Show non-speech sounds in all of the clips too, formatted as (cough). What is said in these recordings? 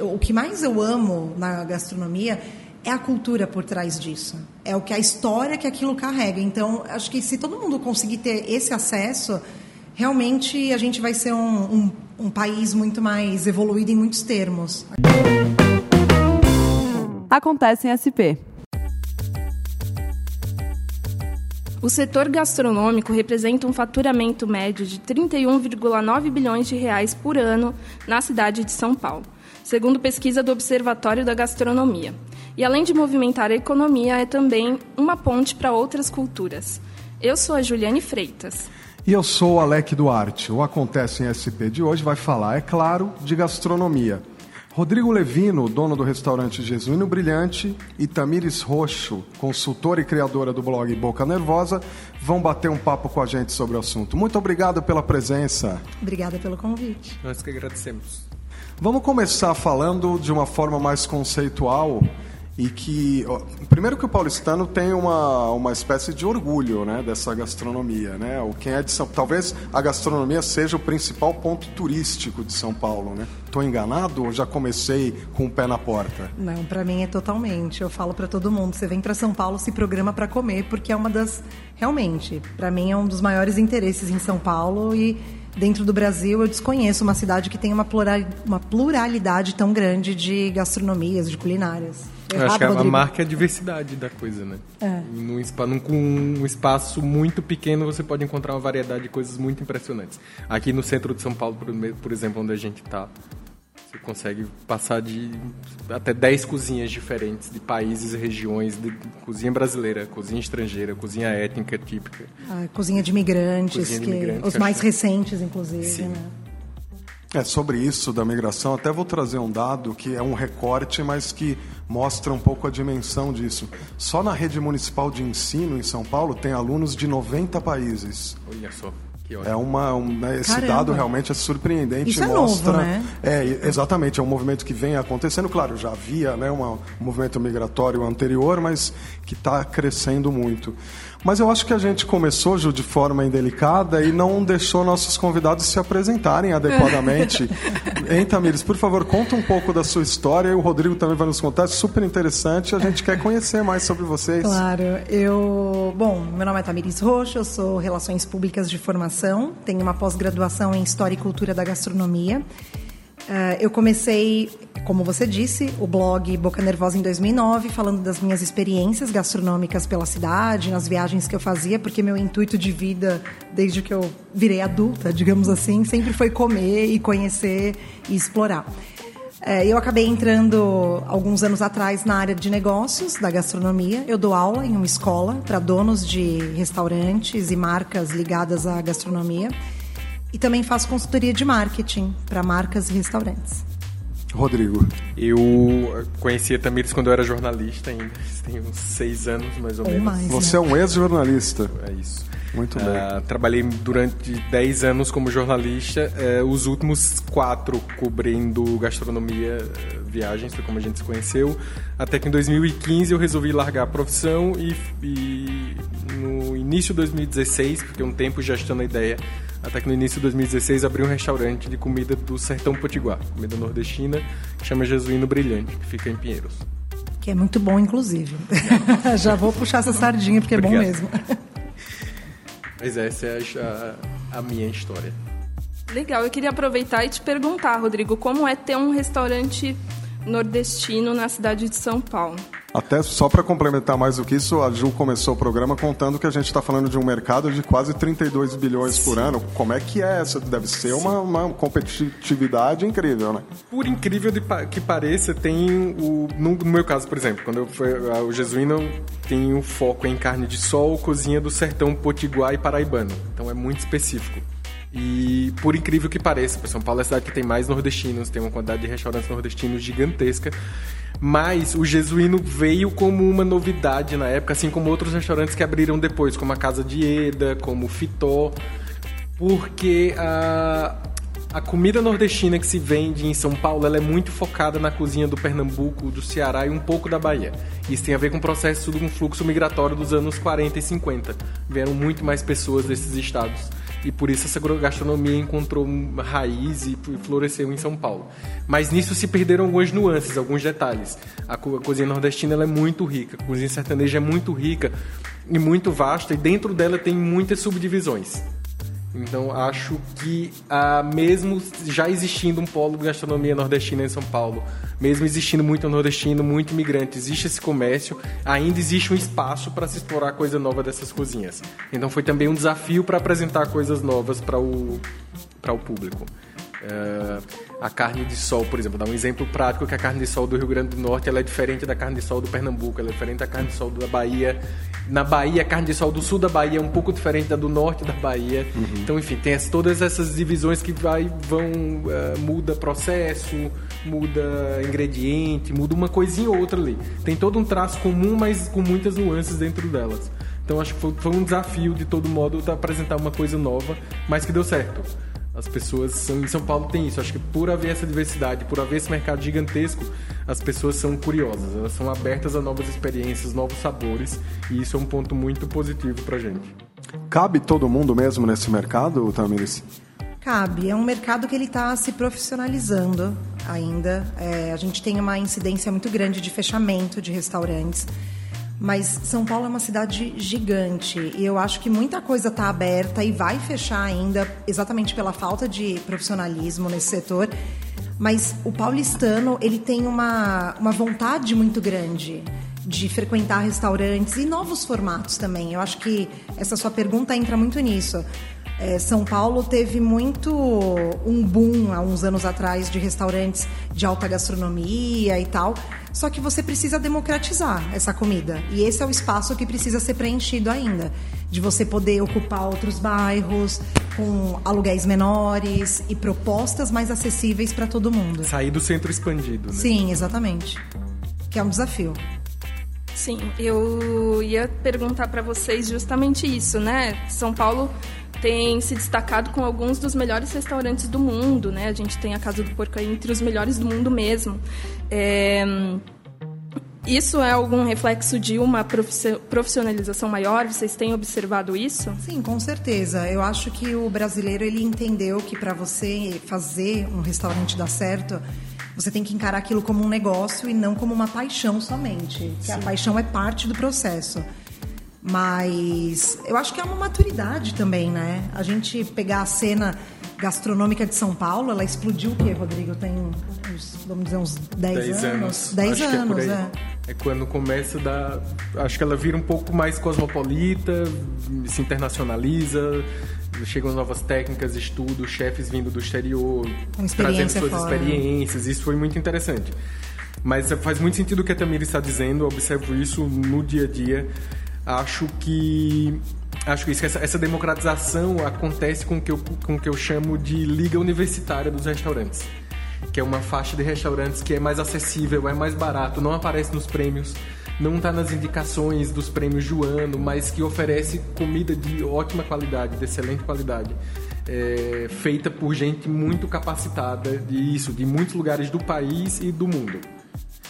O que mais eu amo na gastronomia é a cultura por trás disso. É o que a história que aquilo carrega. Então, acho que se todo mundo conseguir ter esse acesso, realmente a gente vai ser um, um, um país muito mais evoluído em muitos termos. Acontece em SP. O setor gastronômico representa um faturamento médio de 31,9 bilhões de reais por ano na cidade de São Paulo, segundo pesquisa do Observatório da Gastronomia. E além de movimentar a economia, é também uma ponte para outras culturas. Eu sou a Juliane Freitas. E eu sou o Alec Duarte. O Acontece em SP de hoje vai falar, é claro, de gastronomia. Rodrigo Levino, dono do restaurante Jesuíno Brilhante, e Tamires Roxo, consultora e criadora do blog Boca Nervosa, vão bater um papo com a gente sobre o assunto. Muito obrigado pela presença. Obrigada pelo convite. Nós que agradecemos. Vamos começar falando de uma forma mais conceitual e que primeiro que o paulistano tem uma, uma espécie de orgulho né dessa gastronomia né? O quem é de São talvez a gastronomia seja o principal ponto turístico de São Paulo né? Estou enganado ou já comecei com o pé na porta? Não para mim é totalmente. Eu falo para todo mundo. Você vem para São Paulo se programa para comer porque é uma das realmente para mim é um dos maiores interesses em São Paulo e dentro do Brasil eu desconheço uma cidade que tem uma, plural, uma pluralidade tão grande de gastronomias de culinárias eu acho que a, a marca é a diversidade da coisa, né? É. Num, num, com um espaço muito pequeno, você pode encontrar uma variedade de coisas muito impressionantes. Aqui no centro de São Paulo, por, por exemplo, onde a gente está, você consegue passar de até 10 cozinhas diferentes de países e regiões, de cozinha brasileira, cozinha estrangeira, cozinha étnica típica. Ah, cozinha de cozinha de que, os mais recentes, inclusive, Sim. né? É, sobre isso da migração, até vou trazer um dado que é um recorte, mas que mostra um pouco a dimensão disso. Só na rede municipal de ensino em São Paulo tem alunos de 90 países. Olha só. É uma, um, né, esse Caramba. dado realmente é surpreendente. Isso é mostra, novo, né? É, exatamente, é um movimento que vem acontecendo. Claro, já havia né, uma, um movimento migratório anterior, mas que está crescendo muito. Mas eu acho que a gente começou, Ju, de forma indelicada e não deixou nossos convidados se apresentarem adequadamente. (laughs) hein, Tamires? Por favor, conta um pouco da sua história e o Rodrigo também vai nos contar. É super interessante. A gente quer conhecer mais sobre vocês. Claro, eu. Bom, meu nome é Tamires Roxo, eu sou Relações Públicas de Formação, tenho uma pós-graduação em História e Cultura da Gastronomia. Uh, eu comecei, como você disse, o blog Boca Nervosa em 2009, falando das minhas experiências gastronômicas pela cidade, nas viagens que eu fazia, porque meu intuito de vida, desde que eu virei adulta, digamos assim, sempre foi comer e conhecer e explorar. Uh, eu acabei entrando alguns anos atrás na área de negócios da gastronomia. Eu dou aula em uma escola para donos de restaurantes e marcas ligadas à gastronomia. E também faço consultoria de marketing para marcas e restaurantes. Rodrigo. Eu conhecia a Tamires quando eu era jornalista ainda. Tem uns seis anos, mais ou, Ou menos. mais, Você é né? um ex-jornalista. É isso. Muito bem. Ah, trabalhei durante 10 anos como jornalista, eh, os últimos quatro cobrindo gastronomia, eh, viagens, foi como a gente se conheceu. Até que em 2015 eu resolvi largar a profissão e, e no início de 2016, fiquei um tempo gestando a ideia, até que no início de 2016 abri um restaurante de comida do Sertão Potiguar, comida nordestina, que chama Jesuíno Brilhante, que fica em Pinheiros. Que é muito bom, inclusive. (laughs) Já vou puxar essa sardinha, porque é bom Obrigado. mesmo. Mas essa é a, a minha história. Legal, eu queria aproveitar e te perguntar, Rodrigo, como é ter um restaurante nordestino na cidade de São Paulo? Até só para complementar mais do que isso, a Ju começou o programa contando que a gente está falando de um mercado de quase 32 bilhões por ano. Como é que é essa? Deve ser uma, uma competitividade incrível, né? Por incrível que pareça, tem o. No, no meu caso, por exemplo, quando eu fui o Jesuíno tem o foco em carne de sol, cozinha do sertão potiguar e paraibano. Então é muito específico. E por incrível que pareça, São Paulo é a cidade que tem mais nordestinos, tem uma quantidade de restaurantes nordestinos gigantesca. Mas o Jesuíno veio como uma novidade na época, assim como outros restaurantes que abriram depois, como a Casa de Eda, como o Fitó, porque a, a comida nordestina que se vende em São Paulo ela é muito focada na cozinha do Pernambuco, do Ceará e um pouco da Bahia. Isso tem a ver com o processo um fluxo migratório dos anos 40 e 50. Vieram muito mais pessoas desses estados e por isso essa gastronomia encontrou raiz e floresceu em São Paulo. Mas nisso se perderam algumas nuances, alguns detalhes. A, cozinha nordestina é muito rica, a cozinha sertaneja é muito rica e muito vasta, e dentro dela tem muitas subdivisões. Então acho que ah, mesmo já existindo um polo de gastronomia nordestina em São Paulo, mesmo existindo muito nordestino, muito imigrante, existe esse comércio, ainda existe um espaço para se explorar coisa nova dessas cozinhas. Então foi também um desafio para apresentar coisas novas para o, para o público. Uh, a carne de sol, por exemplo, dá um exemplo prático que a carne de sol do Rio Grande do Norte ela é diferente da carne de sol do Pernambuco, ela é diferente da carne de sol da Bahia. Na Bahia, a carne de sol do sul da Bahia é um pouco diferente da do norte da Bahia. Uhum. Então, enfim, tem as, todas essas divisões que vai, vão uh, muda processo, muda ingrediente, muda uma coisinha ou outra ali. Tem todo um traço comum, mas com muitas nuances dentro delas. Então, acho que foi, foi um desafio de todo modo apresentar uma coisa nova, mas que deu certo. As pessoas são, em São Paulo tem isso. Acho que por haver essa diversidade, por haver esse mercado gigantesco, as pessoas são curiosas, elas são abertas a novas experiências, novos sabores, e isso é um ponto muito positivo pra gente. Cabe todo mundo mesmo nesse mercado, Tamiris? Cabe. É um mercado que ele está se profissionalizando ainda. É, a gente tem uma incidência muito grande de fechamento de restaurantes. Mas São Paulo é uma cidade gigante e eu acho que muita coisa está aberta e vai fechar ainda, exatamente pela falta de profissionalismo nesse setor. Mas o paulistano ele tem uma, uma vontade muito grande de frequentar restaurantes e novos formatos também. Eu acho que essa sua pergunta entra muito nisso. É, São Paulo teve muito um boom há uns anos atrás de restaurantes de alta gastronomia e tal. Só que você precisa democratizar essa comida. E esse é o espaço que precisa ser preenchido ainda. De você poder ocupar outros bairros com aluguéis menores e propostas mais acessíveis para todo mundo. Sair do centro expandido, né? Sim, exatamente. Que é um desafio. Sim, eu ia perguntar para vocês justamente isso, né? São Paulo tem se destacado com alguns dos melhores restaurantes do mundo, né? A gente tem a Casa do Porco entre os melhores do mundo mesmo. É... Isso é algum reflexo de uma profissionalização maior? Vocês têm observado isso? Sim, com certeza. Eu acho que o brasileiro ele entendeu que para você fazer um restaurante dar certo, você tem que encarar aquilo como um negócio e não como uma paixão somente. Que a paixão é parte do processo. Mas eu acho que é uma maturidade também, né? A gente pegar a cena gastronômica de São Paulo, ela explodiu o quê, Rodrigo? Tem uns, vamos dizer, uns 10, anos. 10 anos, é, é. É quando começa a dar. Acho que ela vira um pouco mais cosmopolita, se internacionaliza, chegam novas técnicas, estudos, chefes vindo do exterior, trazendo suas fora. experiências. Isso foi muito interessante. Mas faz muito sentido o que a Tamira está dizendo, eu observo isso no dia a dia acho que acho que, isso, essa, essa, democratização acontece com o que eu, com o que eu chamo de liga universitária dos restaurantes que é uma faixa de restaurantes que é mais acessível, é mais barato, não aparece nos prêmios, não está nas indicações dos prêmios do ano, mas que oferece comida de ótima qualidade, de excelente qualidade, é, feita por gente muito capacitada de isso, de muitos lugares do país e do mundo.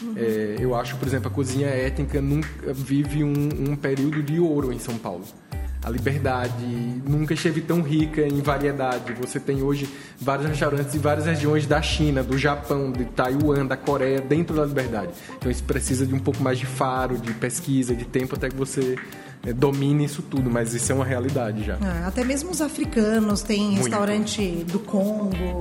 Uhum. É, eu acho, por exemplo, a cozinha étnica nunca, vive um, um período de ouro em São Paulo a liberdade nunca esteve tão rica em variedade. Você tem hoje vários restaurantes em várias regiões da China, do Japão, de Taiwan, da Coreia, dentro da liberdade. Então isso precisa de um pouco mais de faro, de pesquisa, de tempo até que você é, domine isso tudo, mas isso é uma realidade já. É, até mesmo os africanos têm restaurante do Congo,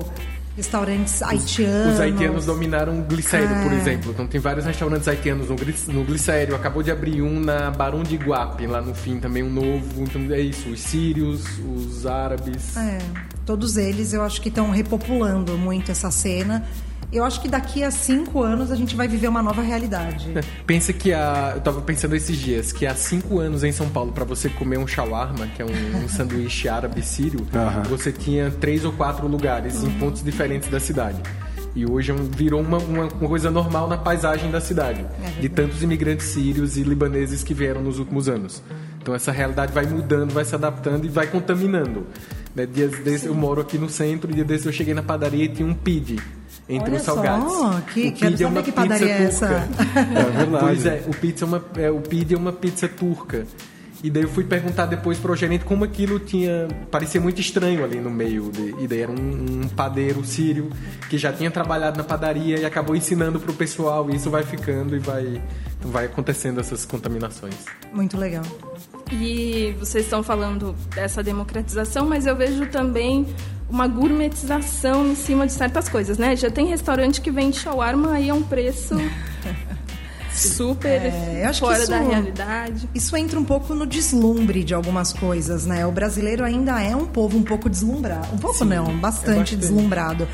restaurantes haitianos. Os haitianos dominaram o glicério, é. por exemplo. Então tem vários restaurantes haitianos no, glicério. Acabou de abrir um na Barão de Guape, lá no fim também um novo. Então é isso, os sírios, os árabes. É, todos eles eu acho que estão repopulando muito essa cena. Eu acho que daqui a cinco anos a gente vai viver uma nova realidade. (laughs) Pensa que há. Eu tava pensando esses dias que há cinco anos em São Paulo, para você comer um shawarma, que é um, um (laughs) sanduíche árabe sírio, uhum. você tinha três ou quatro lugares uhum. em pontos diferentes da cidade. E hoje é virou uma, uma, coisa normal na paisagem da cidade, é de tantos imigrantes sírios e libaneses que vieram nos últimos anos. Então essa realidade vai mudando, vai se adaptando e vai contaminando. Né? Dias desses eu moro aqui no centro, e dia desses eu cheguei na padaria e tinha um PID entre Olha os salgados. Só, que, o quero é uma que padaria é essa. É verdade. Pois é, o, pizza é uma, é, o pide é uma pizza turca. E daí eu fui perguntar depois pro gerente como aquilo tinha. parecia muito estranho ali no meio. De, e daí era um, um, padeiro sírio que já tinha trabalhado na padaria e acabou ensinando pro pessoal. E isso vai ficando e vai, vai acontecendo essas contaminações. Muito legal. E vocês estão falando dessa democratização, mas eu vejo também uma gourmetização em cima de certas coisas, né? Já tem restaurante que vende shawarma aí a um preço (laughs) super é, fora isso, da realidade. Isso entra um pouco no deslumbre de algumas coisas, né? O brasileiro ainda é um povo um pouco deslumbrado. Um pouco Sim, não, bastante, é bastante deslumbrado.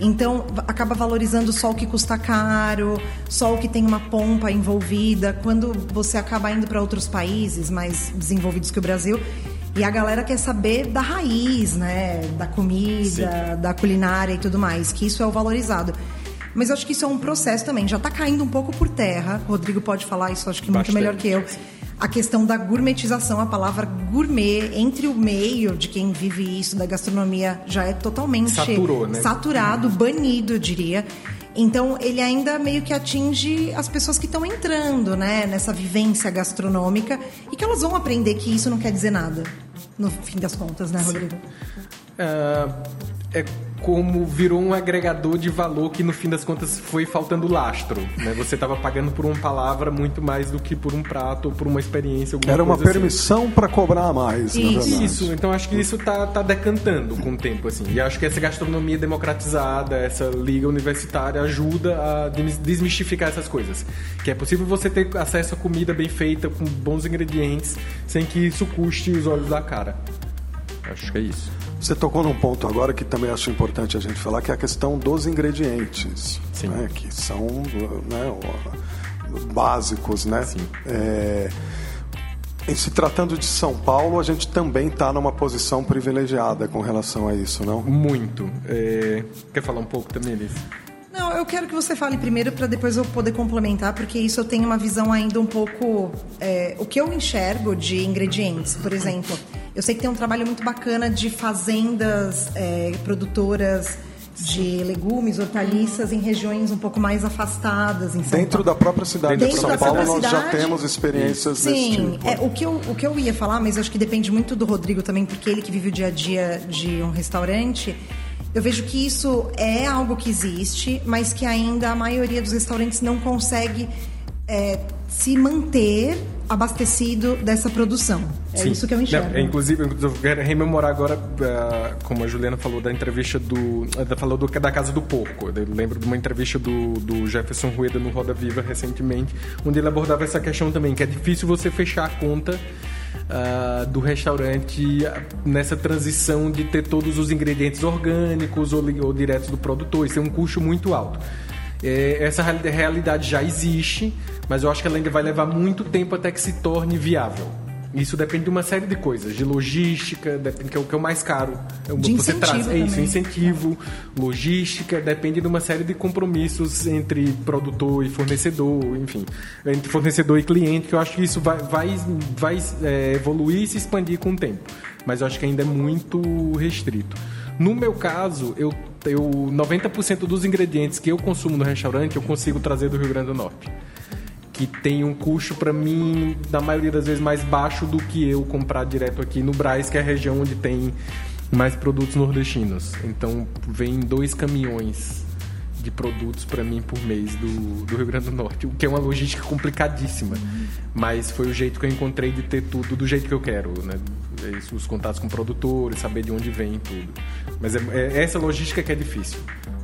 Então, acaba valorizando só o que custa caro, só o que tem uma pompa envolvida. Quando você acaba indo para outros países mais desenvolvidos que o Brasil, e a galera quer saber da raiz, né? Da comida, Sim. da culinária e tudo mais, que isso é o valorizado. Mas eu acho que isso é um processo também. Já está caindo um pouco por terra. O Rodrigo pode falar isso, acho que Bastante. muito melhor que eu. A questão da gourmetização, a palavra gourmet, entre o meio de quem vive isso, da gastronomia, já é totalmente Saturou, né? saturado, banido, eu diria. Então, ele ainda meio que atinge as pessoas que estão entrando né, nessa vivência gastronômica e que elas vão aprender que isso não quer dizer nada, no fim das contas, né, Rodrigo? Uh, é como virou um agregador de valor que no fim das contas foi faltando lastro. Né? Você estava pagando por uma palavra muito mais do que por um prato ou por uma experiência. Era uma assim. permissão assim. para cobrar mais. Isso. isso. Então acho que isso está tá decantando com o tempo assim. E acho que essa gastronomia democratizada, essa liga universitária ajuda a desmistificar essas coisas. Que é possível você ter acesso a comida bem feita com bons ingredientes sem que isso custe os olhos da cara. Acho que é isso. Você tocou num ponto agora que também acho importante a gente falar, que é a questão dos ingredientes, né, que são né, básicos, né? É, em se tratando de São Paulo, a gente também está numa posição privilegiada com relação a isso, não? Muito. É... Quer falar um pouco também, Liz? Não, eu quero que você fale primeiro para depois eu poder complementar, porque isso eu tenho uma visão ainda um pouco. É, o que eu enxergo de ingredientes, por exemplo. Eu sei que tem um trabalho muito bacana de fazendas é, produtoras de legumes, hortaliças em regiões um pouco mais afastadas. Dentro da própria cidade Dentro de São Paulo, nós já temos experiências Sim, desse tipo. É, o, que eu, o que eu ia falar, mas acho que depende muito do Rodrigo também, porque ele que vive o dia a dia de um restaurante. Eu vejo que isso é algo que existe, mas que ainda a maioria dos restaurantes não consegue é, se manter abastecido dessa produção. É Sim. isso que eu enxergo. Não, inclusive, eu quero rememorar agora, uh, como a Juliana falou, da entrevista do. Ela falou do, da Casa do Porco. Eu lembro de uma entrevista do, do Jefferson Rueda no Roda Viva recentemente, onde ele abordava essa questão também, que é difícil você fechar a conta. Uh, do restaurante nessa transição de ter todos os ingredientes orgânicos ou, ou diretos do produtor. Isso é um custo muito alto. É, essa realidade já existe, mas eu acho que ela ainda vai levar muito tempo até que se torne viável. Isso depende de uma série de coisas, de logística, depende, que é o que é o mais caro. É de você traz, é isso, incentivo, logística, depende de uma série de compromissos entre produtor e fornecedor, enfim, entre fornecedor e cliente, que eu acho que isso vai, vai, vai é, evoluir e se expandir com o tempo. Mas eu acho que ainda é muito restrito. No meu caso, eu, eu 90% dos ingredientes que eu consumo no restaurante eu consigo trazer do Rio Grande do Norte que tem um custo para mim, na maioria das vezes, mais baixo do que eu comprar direto aqui no Braz, que é a região onde tem mais produtos nordestinos. Então, vem dois caminhões de produtos para mim por mês do, do Rio Grande do Norte, o que é uma logística complicadíssima. Mas foi o jeito que eu encontrei de ter tudo do jeito que eu quero, né? Os contatos com produtores, saber de onde vem tudo. Mas é, é essa logística que é difícil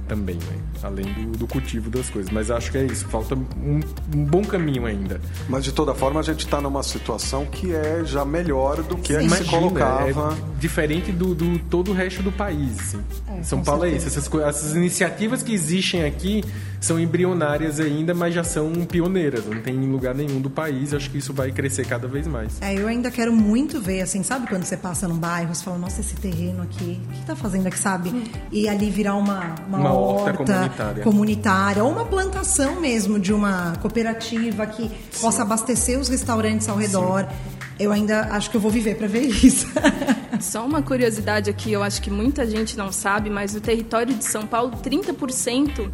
também, né? além do, do, cultivo das coisas. Mas acho que é isso, falta um, um bom caminho ainda. Mas de toda forma a gente está numa situação que é já melhor do que a que se colocava. É diferente do, do, todo o resto do país. Assim. É, São Paulo certeza. é isso. Essas, essas iniciativas que existem aqui são embrionárias ainda, mas já são pioneiras. Não tem em lugar nenhum do país. Acho que isso vai crescer cada vez mais. É, eu ainda quero muito ver, assim, sabe quando você passa num bairro, você fala, nossa, esse terreno aqui, o que está fazendo aqui, sabe? E ali virar uma, uma, uma horta, horta comunitária. comunitária. ou uma plantação mesmo de uma cooperativa que Sim. possa abastecer os restaurantes ao redor. Sim. Eu ainda acho que eu vou viver para ver isso. (laughs) Só uma curiosidade aqui, eu acho que muita gente não sabe, mas o território de São Paulo, 30%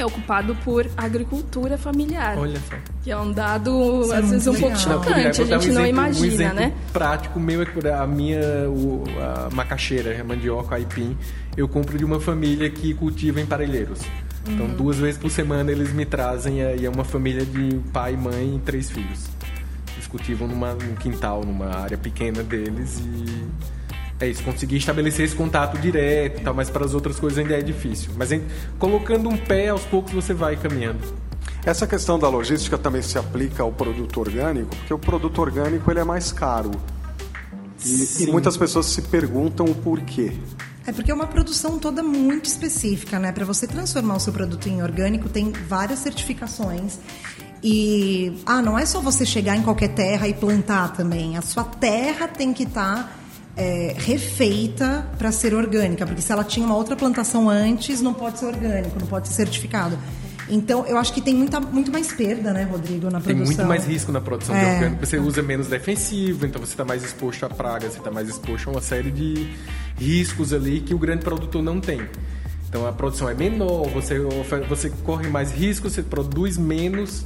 é ocupado por agricultura familiar. Olha só. Que é um dado, Isso é às vezes, um pouco chocante, a dar um gente não exemplo- imagina, um exemplo né? prático meu é que a minha o- a macaxeira, a mandioca, a aipim, eu compro de uma família que cultiva em parelheiros. Então, Uhum. duas vezes por semana eles me trazem e é uma família de pai, mãe e três filhos. Eles cultivam numa, num quintal, numa área pequena deles e é isso, conseguir estabelecer esse contato direto e tal, mas para as outras coisas ainda é difícil. Mas em- colocando um pé, aos poucos você vai caminhando. Essa questão da logística também se aplica ao produto orgânico, porque o produto orgânico ele é mais caro. E, e muitas pessoas se perguntam o porquê. É porque é uma produção toda muito específica, né? Para você transformar o seu produto em orgânico, tem várias certificações. E ah, não é só você chegar em qualquer terra e plantar também. A sua terra tem que estar refeita para ser orgânica, porque se ela tinha uma outra plantação antes, não pode ser orgânico, não pode ser certificado. Então, eu acho que tem muita, muito mais perda, né, Rodrigo, na Tem produção. muito mais risco na produção de É. orgânico. Você usa menos defensivo, então você está mais exposto a pragas, você está mais exposto a uma série de riscos ali que o grande produtor não tem. Então a produção é menor, você, você corre mais risco, você produz menos.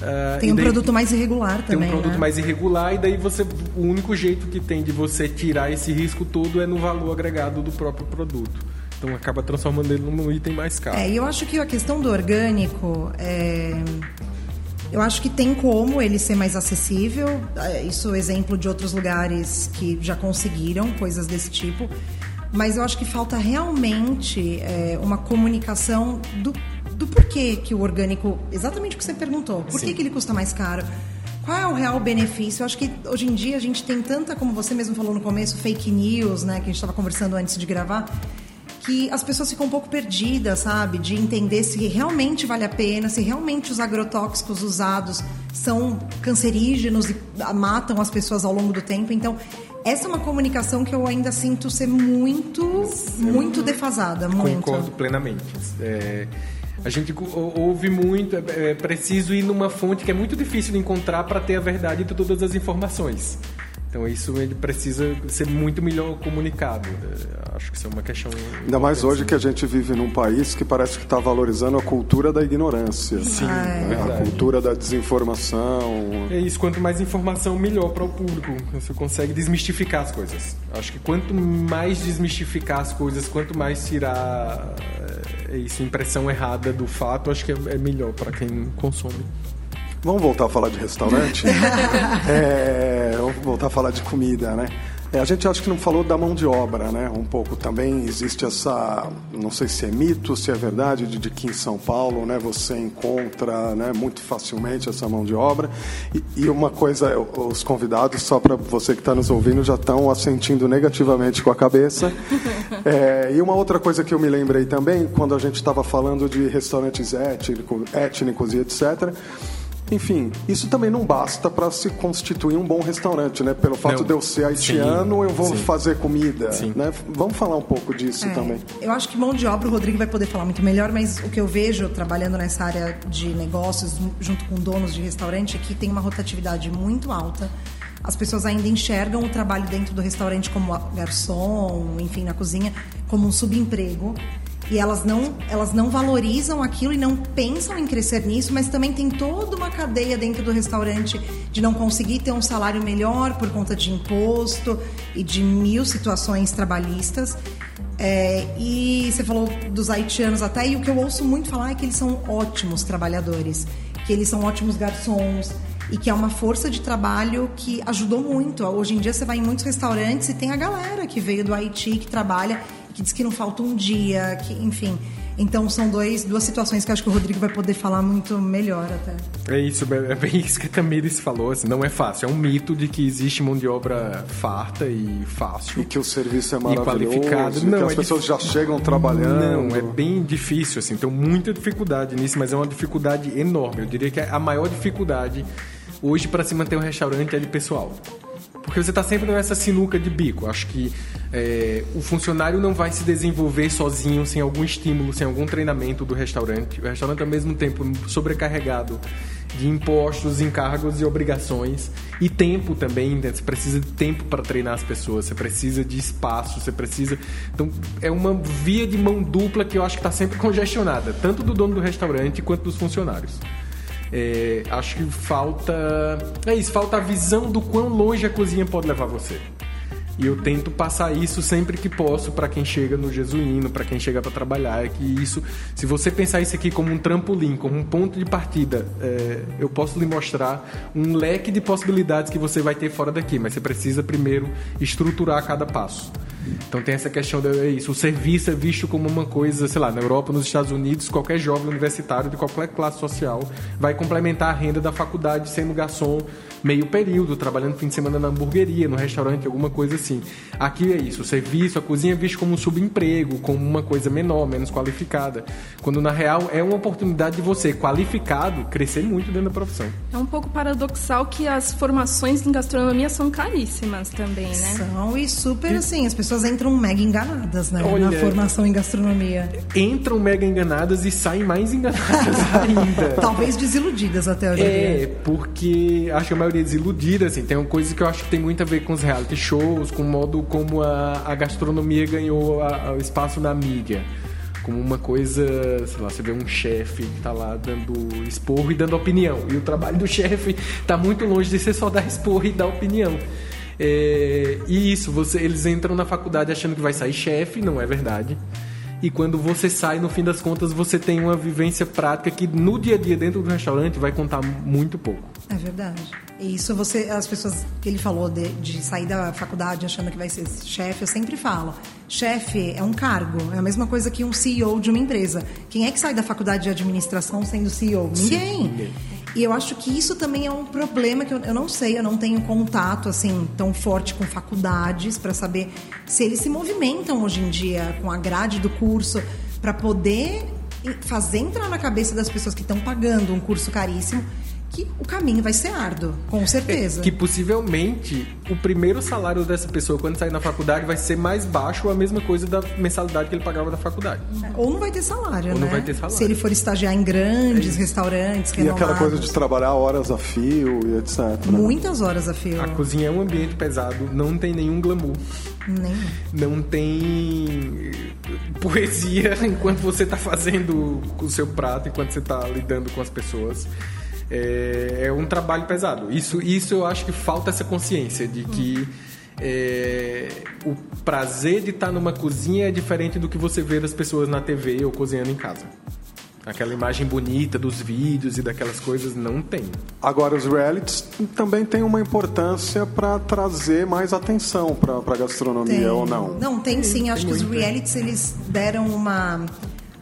Ah, Tem um daí- produto mais irregular tem também. um produto né? mais irregular e daí você o único jeito que tem de você tirar esse risco todo é no valor agregado do próprio produto. Então acaba transformando ele num item mais caro. É, e eu acho que a questão do orgânico, é, eu acho que tem como ele ser mais acessível. É, Isso é exemplo de outros lugares que já conseguiram coisas desse tipo. Mas eu acho que falta realmente é, uma comunicação do, do porquê que o orgânico, exatamente o que você perguntou, por que, que ele custa mais caro? Qual é o real benefício? Eu acho que hoje em dia a gente tem tanta, como você mesmo falou no começo, fake news, né, que a gente estava conversando antes de gravar, que as pessoas ficam um pouco perdidas, sabe? De entender se realmente vale a pena, se realmente os agrotóxicos usados são cancerígenos e matam as pessoas ao longo do tempo. Então, essa é uma comunicação que eu ainda sinto ser muito, muito defasada, muito. Concordo plenamente. É, a gente ou- ouve muito, é, é preciso ir numa fonte que é muito difícil de encontrar para ter a verdade de todas as informações. Então isso ele precisa ser muito melhor comunicado. É, acho que isso é uma questão. Ainda mais hoje que a gente vive num país que parece que está valorizando a cultura da ignorância. Sim, né? A verdade. cultura da desinformação. É isso, quanto mais informação, melhor para o público. Você consegue desmistificar as coisas. Acho que quanto mais desmistificar as coisas, quanto mais tirar é, isso, impressão errada do fato, acho que é, é melhor para quem consome. Vamos voltar a falar de restaurante? (laughs) É, vamos voltar a falar de comida, né? É, a gente acha que não falou da mão de obra, né? Um pouco também existe essa, não sei se é mito, se é verdade, de, de que em São Paulo, né, você encontra, né, muito facilmente essa mão de obra. E, e uma coisa, os convidados, só para você que está nos ouvindo, já estão assentindo negativamente com a cabeça. (laughs) É, e uma outra coisa que eu me lembrei também, quando a gente estava falando de restaurantes étnico, étnicos e etc. Enfim, isso também não basta para se constituir um bom restaurante, né? Pelo fato Não. de eu ser haitiano, eu vou sim. fazer comida, Sim. né? Vamos falar um pouco disso É, também. Eu acho que mão de obra o Rodrigo vai poder falar muito melhor, mas o que eu vejo trabalhando nessa área de negócios, junto com donos de restaurante, é que tem uma rotatividade muito alta. As pessoas ainda enxergam o trabalho dentro do restaurante como garçom, enfim, na cozinha, como um subemprego. E elas não, elas não valorizam aquilo e não pensam em crescer nisso, mas também tem toda uma cadeia dentro do restaurante de não conseguir ter um salário melhor por conta de imposto e de mil situações trabalhistas. É, e você falou dos haitianos até, e o que eu ouço muito falar é que eles são ótimos trabalhadores, que eles são ótimos garçons e que é uma força de trabalho que ajudou muito. Hoje em dia você vai em muitos restaurantes e tem a galera que veio do Haiti, que trabalha, que diz que não falta um dia, que, enfim. Então são dois, duas situações que eu acho que o Rodrigo vai poder falar muito melhor até. É isso, é bem (laughs) isso que a Tamires falou. Assim, não é fácil. É um mito de que existe mão de obra farta e fácil. E que o serviço é E maravilhoso, qualificado. e Não, que as é pessoas dif- já chegam trabalhando. Não, é bem difícil, assim. Tenho muita dificuldade nisso, mas é uma dificuldade enorme. Eu diria que a maior dificuldade hoje para se manter um restaurante é de pessoal. Porque você está sempre nessa sinuca de bico. Acho que é, o funcionário não vai se desenvolver sozinho, sem algum estímulo, sem algum treinamento do restaurante. O restaurante, ao mesmo tempo, sobrecarregado de impostos, encargos e obrigações e tempo também. Né? Você precisa de tempo para treinar as pessoas, você precisa de espaço, você precisa. Então é uma via de mão dupla que eu acho que está sempre (laughs) congestionada, tanto do dono do restaurante quanto dos funcionários. É, acho que falta. É isso, falta a visão do quão longe a cozinha pode levar você. E eu tento passar isso sempre que posso para quem chega no Jesuíno, para quem chega para trabalhar. É que isso, se você pensar isso aqui como um trampolim, como um ponto de partida, é, eu posso lhe mostrar um leque de possibilidades que você vai ter fora daqui, mas você precisa primeiro estruturar cada passo. Então tem essa questão é isso. O serviço é visto como uma coisa, sei lá, na Europa, nos Estados Unidos, qualquer jovem universitário de qualquer classe social vai complementar a renda da faculdade sendo garçom meio período, trabalhando fim de semana na hamburgueria, no restaurante, alguma coisa assim. Aqui é isso, o serviço, a cozinha é visto como um subemprego, como uma coisa menor, menos qualificada. Quando na real é uma oportunidade de você, qualificado, crescer muito dentro da profissão. É um pouco paradoxal que as formações em gastronomia são caríssimas também, né? São e super assim, as pessoas entram mega enganadas, né? Olha, na formação em gastronomia. Entram mega enganadas e saem mais enganadas (laughs) ainda. Talvez desiludidas até hoje. É, porque acho que a maioria maioria desiludida, assim. Tem uma coisa que eu acho que tem muito a ver com os reality shows, com o modo como a, a gastronomia ganhou o espaço na mídia. Como uma coisa, sei lá, você vê um chefe que tá lá dando esporro e dando opinião. E o trabalho do (laughs) chefe tá muito longe de ser só dar esporro e dar opinião. É, e isso, você, eles entram na faculdade achando que vai sair chefe, não é verdade e quando você sai, no fim das contas, você tem uma vivência prática que no dia a dia dentro do restaurante vai contar muito pouco. É verdade. E isso você, as pessoas que ele falou de, de sair da faculdade achando que vai ser chefe, eu sempre falo. Chefe é um cargo, é a mesma coisa que um CEO de uma empresa. Quem é que sai da faculdade de administração sendo CEO? Ninguém. Sim, ninguém. E eu acho que isso também é um problema que eu, eu não sei, eu não tenho contato assim tão forte com faculdades para saber se eles se movimentam hoje em dia com a grade do curso para poder fazer entrar na cabeça das pessoas que estão pagando um curso caríssimo que o caminho vai ser árduo, com certeza. É, que possivelmente o primeiro salário dessa pessoa quando sair na faculdade vai ser mais baixo ou a mesma coisa da mensalidade que ele pagava da faculdade. É, ou não vai ter salário, ou né? não vai ter salário. Se ele for estagiar em grandes é restaurantes, E aquela coisa de trabalhar horas a fio e etc. Né? Muitas horas a fio. A cozinha é um ambiente pesado, não tem nenhum glamour. Nem. Não tem poesia (laughs) enquanto você está fazendo o seu prato, enquanto você está lidando com as pessoas é, é um trabalho pesado. Isso, isso eu acho que falta essa consciência de que é, o prazer de estar numa cozinha é diferente do que você vê das pessoas na TV ou cozinhando em casa. Aquela imagem bonita dos vídeos e daquelas coisas não tem. Agora, os realities também têm uma importância para trazer mais atenção para a gastronomia, tem. ou não? Não, tem sim. Acho que os realities eles deram uma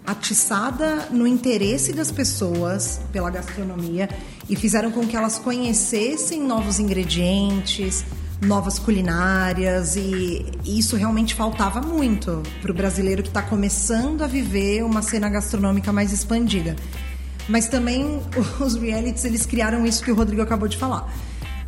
atiçada no interesse das pessoas pela gastronomia e fizeram com que elas conhecessem novos ingredientes, novas culinárias e isso realmente faltava muito para o brasileiro que está começando a viver uma cena gastronômica mais expandida. Mas também (laughs) os realities eles criaram isso que o Rodrigo acabou de falar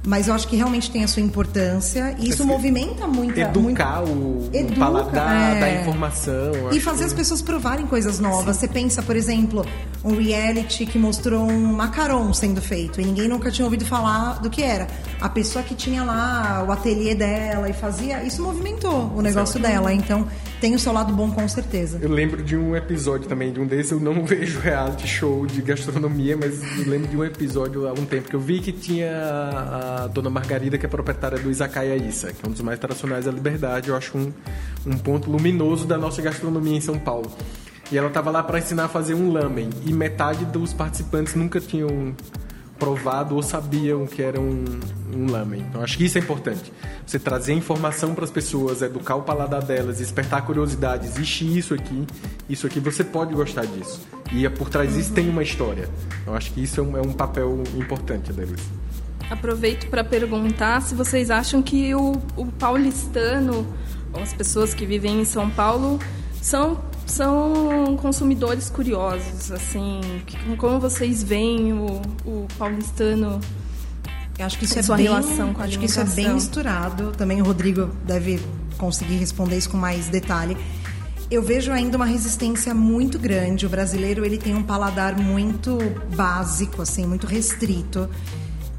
mas eu acho que realmente tem a sua importância e isso movimenta muito. Educar o, Educa, o paladar é. da informação. E fazer que... as pessoas provarem coisas novas. Sim. Você pensa, por exemplo, um reality que mostrou um macaron sendo feito e ninguém nunca tinha ouvido falar do que era. A pessoa que tinha lá o ateliê dela e fazia, isso movimentou o negócio dela. Então tem o seu lado bom com certeza. Eu lembro de um episódio também, de um desses, eu não (laughs) vejo reality show de gastronomia, mas eu lembro de um episódio há um tempo que eu vi que tinha a dona Margarida, que é proprietária do Izakaya Issa, que é um dos mais tradicionais da Liberdade. Eu acho um, um ponto luminoso da nossa gastronomia em São Paulo. E ela estava lá para ensinar a fazer um lamen. E metade dos participantes nunca tinham provado ou sabiam que era um, um lamen. Então acho que isso é importante. Você trazer informação para as pessoas, educar o paladar delas, despertar curiosidade. Existe isso aqui, isso aqui, você pode gostar disso. E é por trás disso tem uma história. Eu acho que isso é um, é um papel importante deles. Aproveito para perguntar se vocês acham que o, o paulistano, as pessoas que vivem em São Paulo, são são consumidores curiosos, assim, como vocês veem o, o paulistano eu acho que isso é sua bem, relação com a acho que isso é bem misturado. Também o Rodrigo deve conseguir responder isso com mais detalhe. eu vejo ainda uma resistência muito grande. O brasileiro ele tem um paladar muito básico, assim, muito restrito.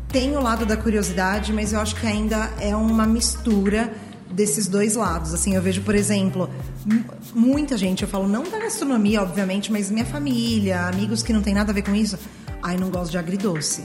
Tem o lado da curiosidade, mas eu acho que ainda é uma mistura desses dois lados. Assim, eu vejo, por exemplo, muita gente, eu falo não da gastronomia, obviamente, mas minha família, amigos que não tem nada a ver com isso. Ai, não gosto de agridoce.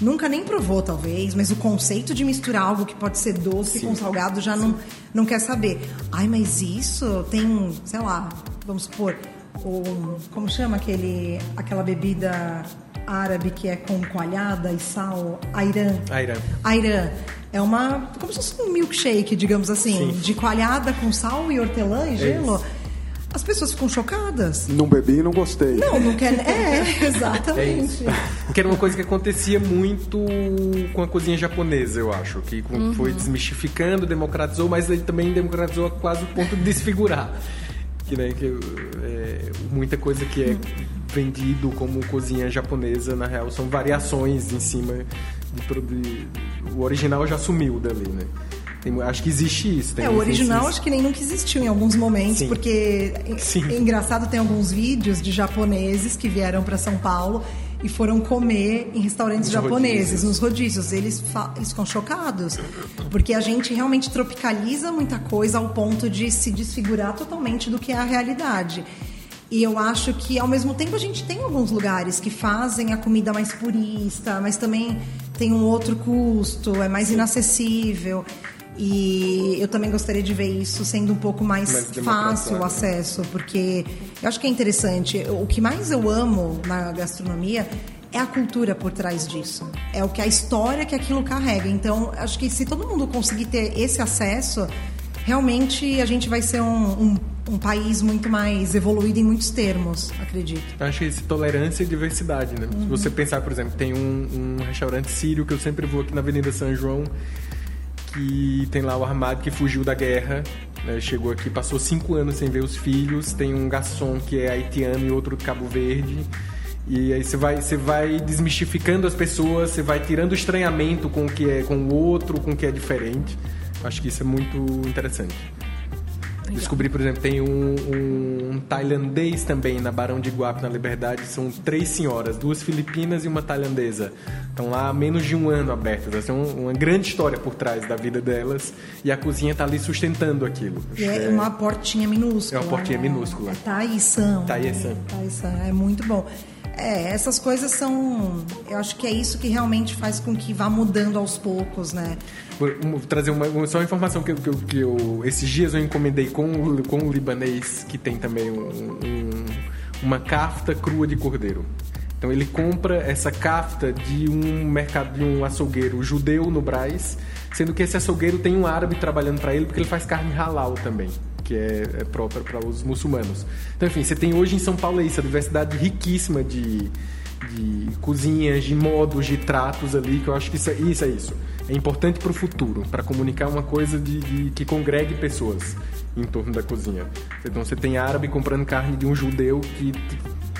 Nunca nem provou, talvez, mas o conceito de misturar algo que pode ser doce Sim. com salgado já não, não quer saber. Ai, mas isso tem, sei lá, vamos supor, o, como chama aquele, aquela bebida árabe que é com coalhada e sal? Airan. Airan. Airan. É uma. como se fosse um milkshake, digamos assim, Sim. de coalhada com sal e hortelã e é gelo. Isso as pessoas ficam chocadas. Não bebi e não gostei. Não, não quer. É, (laughs) (laughs) exatamente. É que era uma coisa que acontecia muito com a cozinha japonesa, eu acho. Que uhum. foi desmistificando, democratizou, mas ele também democratizou quase o ponto de desfigurar. Que, né, que é, muita coisa que é vendido como cozinha japonesa, na real, são variações em cima de, de, o original já sumiu dali, né? Tem, acho que existe isso. é, o original acho que nem nunca existiu em alguns momentos, Sim. porque Sim. É engraçado, tem alguns vídeos de japoneses que vieram para São Paulo e foram comer em restaurantes nos japoneses, rodízios. nos rodízios. Eles, eles ficam chocados, porque a gente realmente tropicaliza muita coisa ao ponto de se desfigurar totalmente do que é a realidade. E eu acho que, ao mesmo tempo, a gente tem alguns lugares que fazem a comida mais purista, mas também tem um outro custo, é mais inacessível. E eu também gostaria de ver isso sendo um pouco mais, mais fácil o acesso, porque eu acho que é interessante. O que mais eu amo na gastronomia é a cultura por trás disso. É o que a história que aquilo carrega. Então, acho que se todo mundo conseguir ter esse acesso, realmente a gente vai ser um, um, um país muito mais evoluído em muitos termos, acredito. Eu acho que isso, tolerância e diversidade, né? Uhum. Se você pensar, por exemplo, tem um, um restaurante sírio que eu sempre vou aqui na Avenida São João que tem lá o armário que fugiu da guerra, né? chegou aqui, passou cinco anos sem ver os filhos, tem um garçom que é haitiano e outro de Cabo Verde. E aí você vai, você vai desmistificando as pessoas, você vai tirando o estranhamento com o que é com o outro, com o que é diferente. Acho que isso é muito interessante. Descobri, por exemplo, tem um, um, um, tailandês também na Barão de Guape, na Liberdade. São três senhoras, duas filipinas e uma tailandesa. Estão lá há menos de um ano abertas. Assim, uma grande história por trás da vida delas. E a cozinha está ali sustentando aquilo. E é, é, uma portinha minúscula. É uma portinha né? minúscula. Taisan. Taisan. Taisan. É muito bom. É, essas coisas são. Eu acho que é isso que realmente faz com que vá mudando aos poucos, né? Vou trazer uma, só uma informação que, que, que eu, esses dias eu encomendei com, com o libanês, que tem também um, um, uma cafta crua de cordeiro. Então ele compra essa cafta de um mercado de um açougueiro judeu no Braz, sendo que esse açougueiro tem um árabe trabalhando para ele porque ele faz carne halal também que é, é própria para os muçulmanos. Então, enfim, você tem hoje em São Paulo isso, a diversidade riquíssima de, de cozinhas, de modos, de tratos ali, que eu acho que isso é isso. É, isso. é importante para o futuro, para comunicar uma coisa de, de, que congregue pessoas em torno da cozinha. Então, você tem árabe comprando carne de um judeu que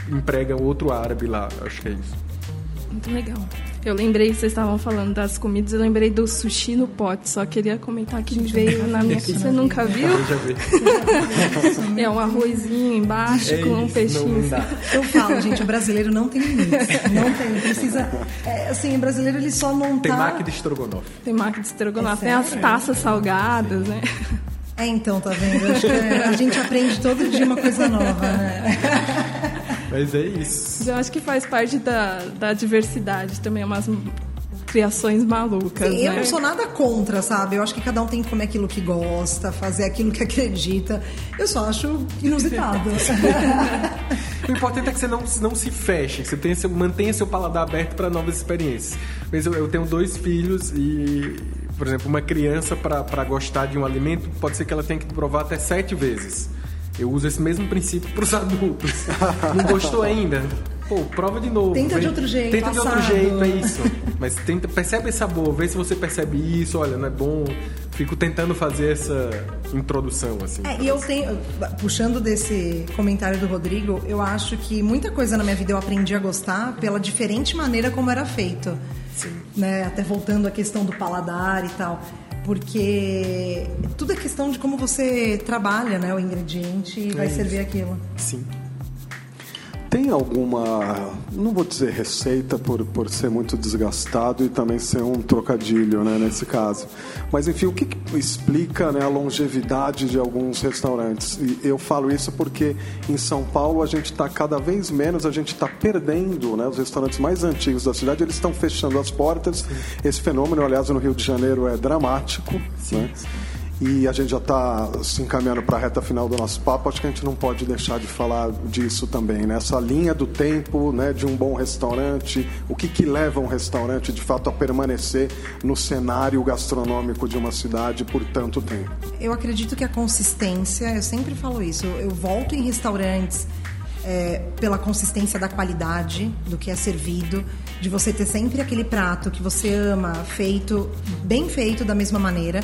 emprega outro árabe lá. Acho que é isso. Muito legal. Eu lembrei que vocês estavam falando das comidas, eu lembrei do sushi no pote. Só queria comentar que veio na minha. Você nunca viu? Eu já vi. (laughs) é um arrozinho embaixo é com um peixinho. Eu falo, gente, o brasileiro não tem limites. Não tem. Precisa. É, assim, o brasileiro ele só não tem tá. Tem máquina de estrogonofe. Tem máquina de estrogonofe. É tem as taças salgadas, né? É, então, tá vendo? Acho que a gente aprende todo dia uma coisa nova, né? (laughs) Mas é isso. Eu acho que faz parte da, da diversidade também, umas criações malucas. Sim, né? Eu não sou nada contra, sabe? Eu acho que cada um tem que comer aquilo que gosta, fazer aquilo que (laughs) acredita. Eu só acho inusitado. (laughs) o importante é que você não, não se feche, que você tenha seu, mantenha seu paladar aberto para novas experiências. Mas eu, eu tenho dois filhos e por exemplo, uma criança para gostar de um alimento, pode ser que ela tenha que provar até sete vezes. Eu uso esse mesmo princípio para os adultos. (laughs) Não gostou ainda? Pô, prova de novo. Tenta vem, de outro jeito. Tenta assado. de outro jeito, é isso. Mas tenta, percebe esse sabor, vê se você percebe isso, olha, não é bom. Fico tentando fazer essa introdução, assim. É, e eu tenho, puxando desse comentário do Rodrigo, eu acho que muita coisa na minha vida eu aprendi a gostar pela diferente maneira como era feito. Sim. Né? Até voltando à questão do paladar e tal. Porque tudo é questão de como você trabalha, né, o ingrediente e vai isso. servir aquilo. Sim. Tem alguma, não vou dizer receita por, por ser muito desgastado e também ser um trocadilho, né, nesse caso. Mas enfim, o que, que explica né, a longevidade de alguns restaurantes? E eu falo isso porque em São Paulo a gente está cada vez menos, a gente está perdendo, né, os restaurantes mais antigos da cidade, eles estão fechando as portas. Esse fenômeno, aliás, no Rio de Janeiro é dramático, né? E a gente já está se encaminhando para a reta final do nosso papo. Acho que a gente não pode deixar de falar disso também, né? Essa linha do tempo, né, de um bom restaurante, o que, que leva um restaurante de fato a permanecer no cenário gastronômico de uma cidade por tanto tempo. Eu acredito que a consistência, eu sempre falo isso, eu, volto em restaurantes é, pela consistência da qualidade do que é servido, de você ter sempre aquele prato que você ama, feito, bem feito da mesma maneira.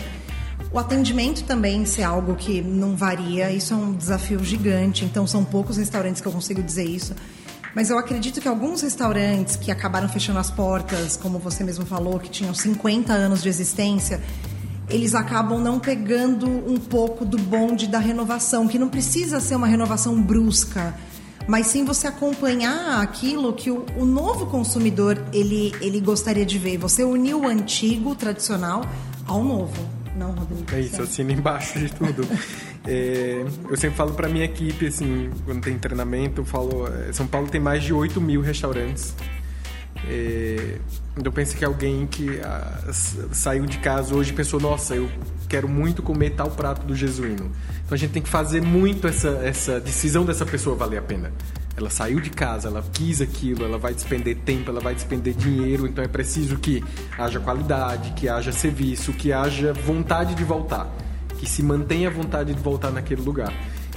O atendimento também ser algo que não varia, isso é um desafio gigante, então são poucos restaurantes que eu consigo dizer isso. Mas eu acredito que alguns restaurantes que acabaram fechando as portas, como você mesmo falou, que tinham 50 anos de existência, eles acabam não pegando um pouco do bonde da renovação, que não precisa ser uma renovação brusca, mas sim você acompanhar aquilo que o, o novo consumidor ele, ele gostaria de ver. Você unir o antigo, o tradicional, ao novo. Não, Rodrigo. É isso, assina embaixo de tudo. É, eu sempre falo pra minha equipe, assim, quando tem treinamento, eu falo, é, São Paulo tem mais de 8 mil restaurantes. É, eu penso que alguém que ah, s- saiu de casa hoje pensou, nossa, eu quero muito comer tal prato do jesuíno. Então a gente tem que fazer muito essa, essa decisão dessa pessoa valer a pena. Ela saiu de casa, ela quis aquilo, ela vai despender tempo, ela vai despender dinheiro, então é preciso que haja qualidade, que haja serviço, que haja vontade de voltar, que se mantenha a vontade de voltar naquele lugar.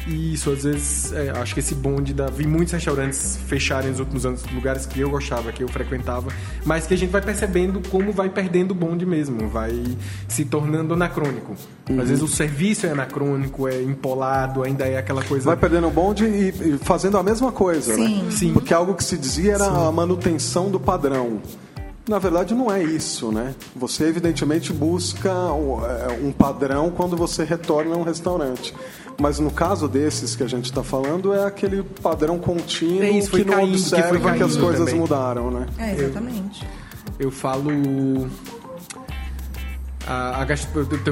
E isso, às vezes, é, acho que esse bonde da. Vi muitos restaurantes fecharem nos últimos anos, lugares que eu gostava, que eu frequentava, mas que a gente vai percebendo como vai perdendo o bonde mesmo, vai se tornando anacrônico. Às vezes o serviço é anacrônico, é empolado, ainda é aquela coisa. Vai perdendo o bonde e, e fazendo a mesma coisa, Sim. né? Sim. Porque algo que se dizia era a manutenção do padrão. Na verdade, não é isso, né? Você, evidentemente, busca um, é, um padrão quando você retorna a um restaurante. Mas no caso desses que a gente está falando, é aquele padrão contínuo É isso, foi que não caindo, que observa que, as caindo coisas também. mudaram, né? É, exatamente. Eu falo. A, a,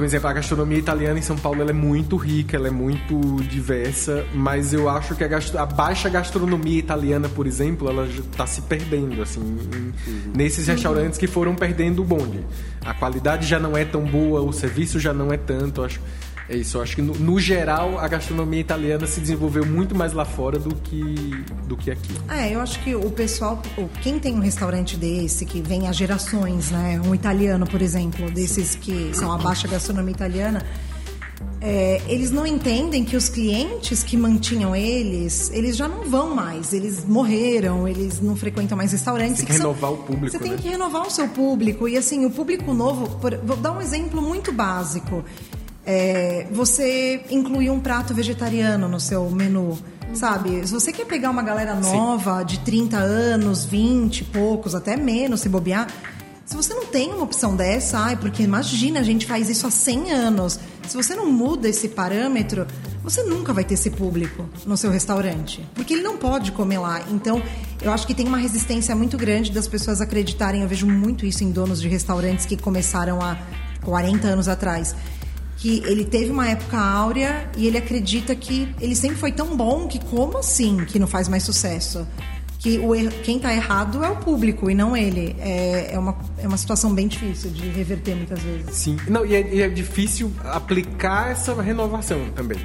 exemplo, a gastronomia italiana em São Paulo ela é muito rica, ela é muito diversa, mas eu acho que a, gastro- a baixa gastronomia italiana, por exemplo, ela está se perdendo, assim, em- nesses restaurantes que foram perdendo o bonde. A qualidade já não é tão boa, o serviço já não é tanto, acho. É isso, eu acho que no, no geral a gastronomia italiana se desenvolveu muito mais lá fora do que, do que aqui. É, eu acho que o pessoal, quem tem um restaurante desse, que vem há gerações, né? Um italiano, por exemplo, desses que são a baixa gastronomia italiana, é, eles não entendem que os clientes que mantinham eles, eles já não vão mais, eles morreram, eles não frequentam mais restaurantes. Tem que que são- renovar o público, Você tem né? que renovar o seu público. E assim, o público novo, por- vou dar um exemplo muito básico. É, você incluir um prato vegetariano no seu menu. Sabe, se você quer pegar uma galera nova de 30 anos, 20 e poucos, até menos se bobear, se você não tem uma opção dessa, ai, porque imagina, a gente faz isso há 100 anos. Se você não muda esse parâmetro, você nunca vai ter esse público no seu restaurante. Porque ele não pode comer lá. Então, eu acho que tem uma resistência muito grande das pessoas acreditarem. Eu vejo muito isso em donos de restaurantes que começaram há 40 anos atrás. Que ele teve uma época áurea e ele acredita que ele sempre foi tão bom que, como assim, que não faz mais sucesso? que o er- quem está errado é o público e não ele. É, é, uma, é uma situação bem difícil de reverter muitas vezes. Sim. Não, e é, e é difícil aplicar essa renovação também.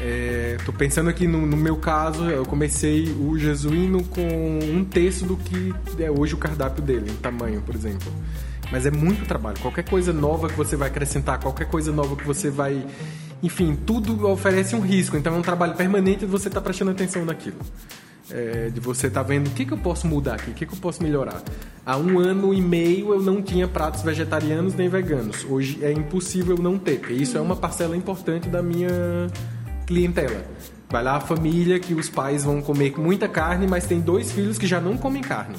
É, tô pensando aqui no, no meu caso, eu comecei o Jesuíno com um terço do que é hoje o cardápio dele, em tamanho, por exemplo. Mas é muito trabalho. Qualquer coisa nova que você vai acrescentar, qualquer coisa nova que você vai. Enfim, tudo oferece um risco. Então é um trabalho permanente de você estar prestando atenção naquilo. É, de você estar vendo o que, que eu posso mudar aqui, o que, que eu posso melhorar. Há um ano e meio eu não tinha pratos vegetarianos nem veganos. Hoje é impossível não ter, porque isso é uma parcela importante da minha clientela. Vai lá a família que os pais vão comer muita carne, mas tem dois filhos que já não comem carne.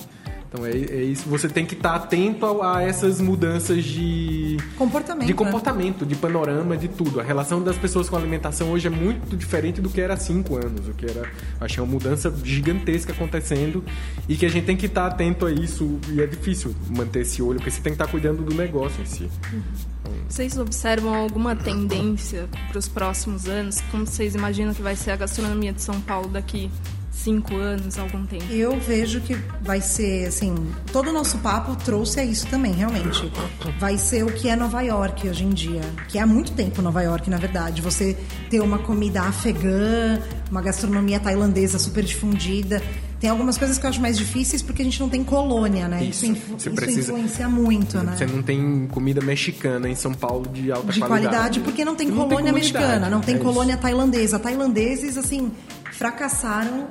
Então é, é isso. Você tem que estar atento a, a, essas mudanças de comportamento, de comportamento, de panorama, de tudo. A relação das pessoas com a alimentação hoje é muito diferente do que era há cinco anos. O que era, achei uma mudança gigantesca acontecendo e que a gente tem que estar atento a isso. E é difícil manter esse olho, porque você tem que estar cuidando do negócio em si. Vocês observam alguma tendência para os próximos anos? Como vocês imaginam que vai ser a gastronomia de São Paulo daqui cinco anos, algum tempo? Eu vejo que vai ser, assim, todo o nosso papo trouxe a isso também, realmente. Vai ser o que é Nova York hoje em dia, que é há muito tempo Nova York, na verdade. Você ter uma comida afegã, uma gastronomia tailandesa super difundida. Tem algumas coisas que eu acho mais difíceis porque a gente não tem colônia, né? Isso, isso, precisa... influencia muito, né? Você não tem comida mexicana em São Paulo de alta de qualidade. De qualidade, porque não tem não colônia tem mexicana, não tem é colônia isso. tailandesa. Tailandeses, assim, fracassaram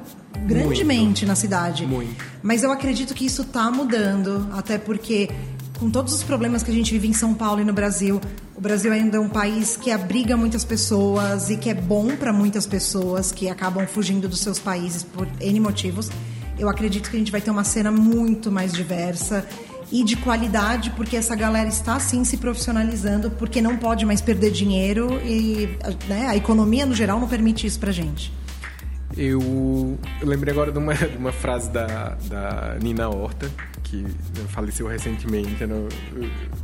grandemente Muito. na cidade. Muito. Mas eu acredito que isso está mudando, até porque com todos os problemas que a gente vive em São Paulo e no Brasil, o Brasil ainda é um país que abriga muitas pessoas e que é bom para muitas pessoas que acabam fugindo dos seus países por N motivos. Eu acredito que a gente vai ter uma cena muito mais diversa e de qualidade, porque essa galera está sim se profissionalizando, porque não pode mais perder dinheiro e né, a economia no geral não permite isso pra gente. Eu, eu lembrei agora de uma, (laughs) de uma frase da, da Nina Horta, que faleceu recentemente. No,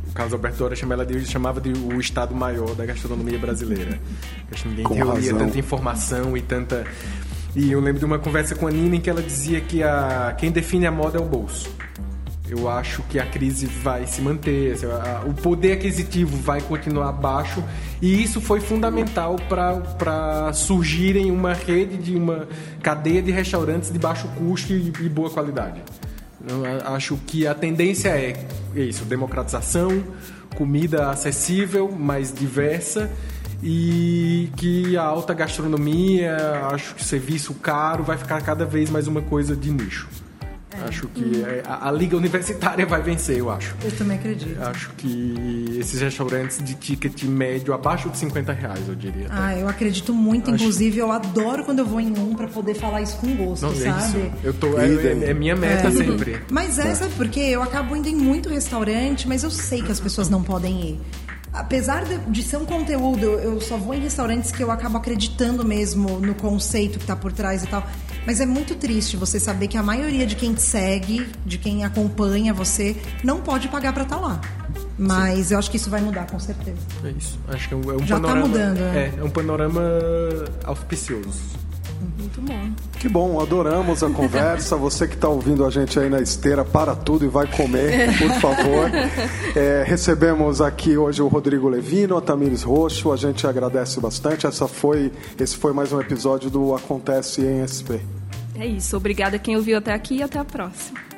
o Carlos Alberto Dora chama ela de, chamava de o estado maior da gastronomia brasileira. Acho que ninguém com reunia razão. tanta informação e tanta. E eu lembro de uma conversa com a Nina em que ela dizia que a, quem define a moda é o bolso eu acho que a crise vai se manter, assim, o poder aquisitivo vai continuar baixo e isso foi fundamental para surgirem uma rede de uma cadeia de restaurantes de baixo custo e, e boa qualidade. Eu acho que a tendência é isso, democratização, comida acessível, mais diversa e que a alta gastronomia, acho que serviço caro vai ficar cada vez mais uma coisa de nicho. Acho que é, a, a, liga universitária vai vencer, eu acho. Eu também acredito. Acho que esses restaurantes de ticket médio abaixo de 50 reais, eu diria. Tá? Ah, eu acredito muito. Acho... Inclusive, eu adoro quando eu vou em um para poder falar isso com gosto, Não, sabe? É isso. Eu tô, é, é, é minha meta é. sempre. (laughs) Mas é, sabe por quê? Eu acabo indo em muito restaurante, mas eu sei que as pessoas não podem ir apesar de, de, ser um conteúdo, eu só vou em restaurantes que eu acabo acreditando mesmo no conceito que está por trás e tal. Mas é muito triste você saber que a maioria de quem te segue, de quem acompanha você, não pode pagar para estar tá lá. Mas Sim. eu acho que isso vai mudar, com certeza. É isso. Acho que é um, é Já tá panorama. Tá mudando, é. é, é um panorama auspicioso. Muito bom. Que bom, adoramos a conversa. (laughs) Você que está ouvindo a gente aí na esteira, para tudo e vai comer, por favor. (laughs) É, recebemos aqui hoje o Rodrigo Levino, a Tamires Roxo. A gente agradece bastante. Essa foi, esse foi mais um episódio do Acontece em SP. É isso. Obrigada quem ouviu até aqui e até a próxima.